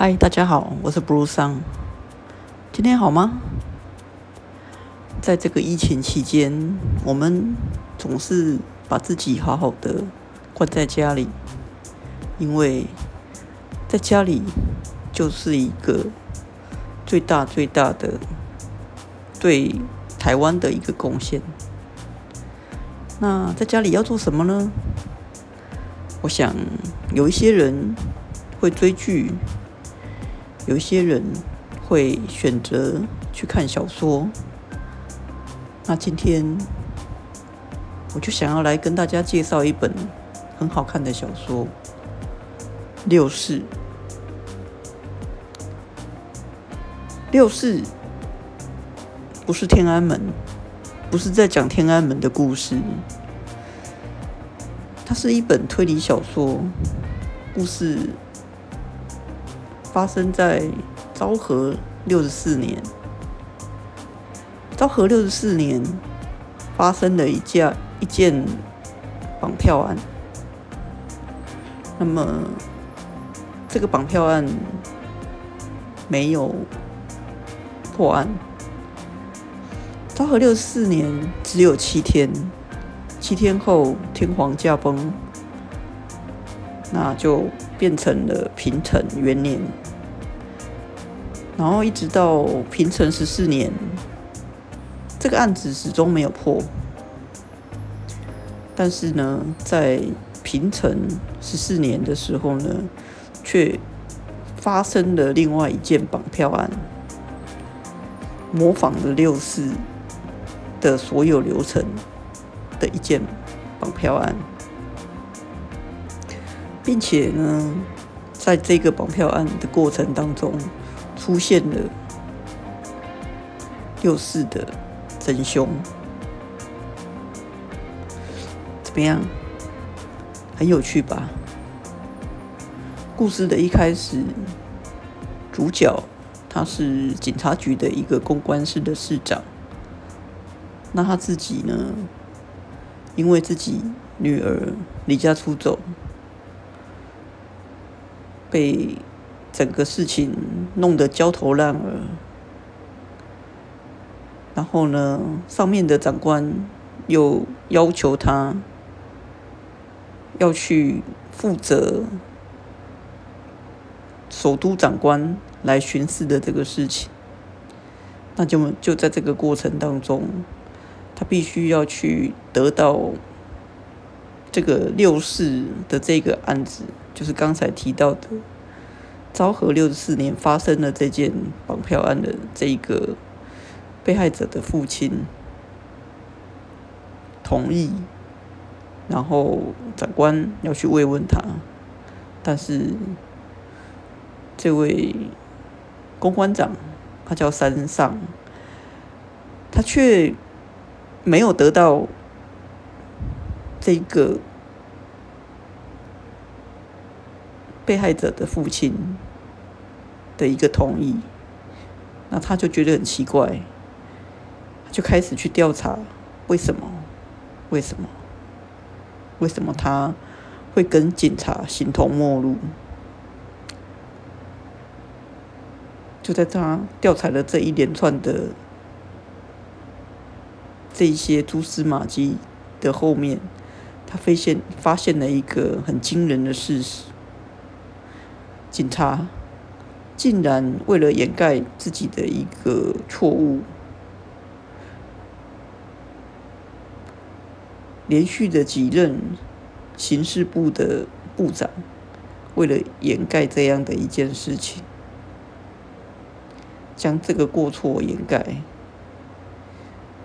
嗨，大家好，我是 Bruce 桑。今天好吗？在这个疫情期间，我们总是把自己好好的关在家里，因为在家里就是一个最大最大的对台湾的一个贡献。那在家里要做什么呢？我想有一些人会追剧。有一些人会选择去看小说，那今天我就想要来跟大家介绍一本很好看的小说《六世》。六世不是天安门，不是在讲天安门的故事，它是一本推理小说，故事。发生在昭和六十四年。昭和六十四年发生了一件一件绑票案。那么，这个绑票案没有破案。昭和六十四年只有七天，七天后天皇驾崩，那就变成了平成元年。然后一直到平成十四年，这个案子始终没有破。但是呢，在平成十四年的时候呢，却发生了另外一件绑票案，模仿了六四的所有流程的一件绑票案，并且呢，在这个绑票案的过程当中。出现了六四的真凶，怎么样？很有趣吧？故事的一开始，主角他是警察局的一个公关室的室长，那他自己呢，因为自己女儿离家出走，被。整个事情弄得焦头烂额，然后呢，上面的长官又要求他要去负责首都长官来巡视的这个事情，那就就在这个过程当中，他必须要去得到这个六四的这个案子，就是刚才提到的。昭和六十四年发生的这件绑票案的这一个被害者的父亲同意，然后长官要去慰问他，但是这位公关长他叫山上，他却没有得到这个被害者的父亲。的一个同意，那他就觉得很奇怪，就开始去调查为什么？为什么？为什么他会跟警察形同陌路？就在他调查的这一连串的这一些蛛丝马迹的后面，他发现发现了一个很惊人的事实：警察。竟然为了掩盖自己的一个错误，连续的几任刑事部的部长，为了掩盖这样的一件事情，将这个过错掩盖，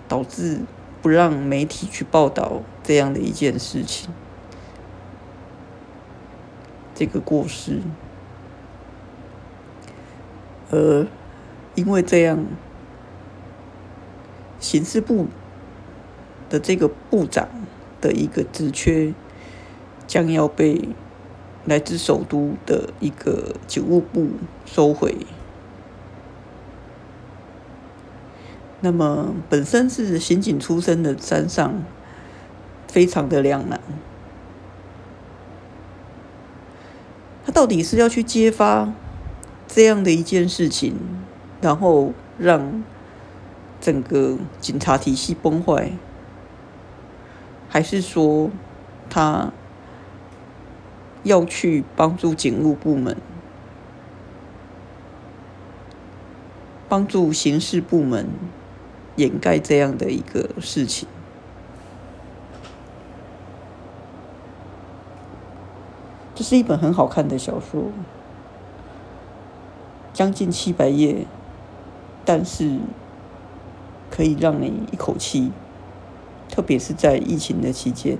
导致不让媒体去报道这样的一件事情，这个过失。而因为这样，刑事部的这个部长的一个职缺将要被来自首都的一个警务部收回。那么，本身是刑警出身的山上，非常的两难。他到底是要去揭发？这样的一件事情，然后让整个警察体系崩坏，还是说他要去帮助警务部门，帮助刑事部门掩盖这样的一个事情？这是一本很好看的小说，将近七百页，但是可以让你一口气，特别是在疫情的期间，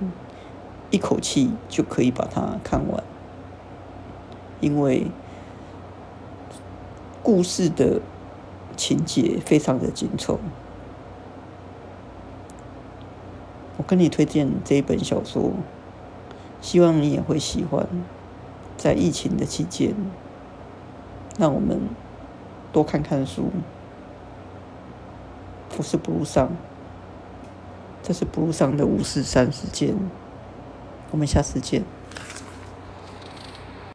一口气就可以把它看完，因为故事的情节非常的紧凑。我跟你推荐这一本小说。希望你也会喜欢，在疫情的期间，让我们多看看书。不是不路上，这是不路上的五四三时间，我们下次见。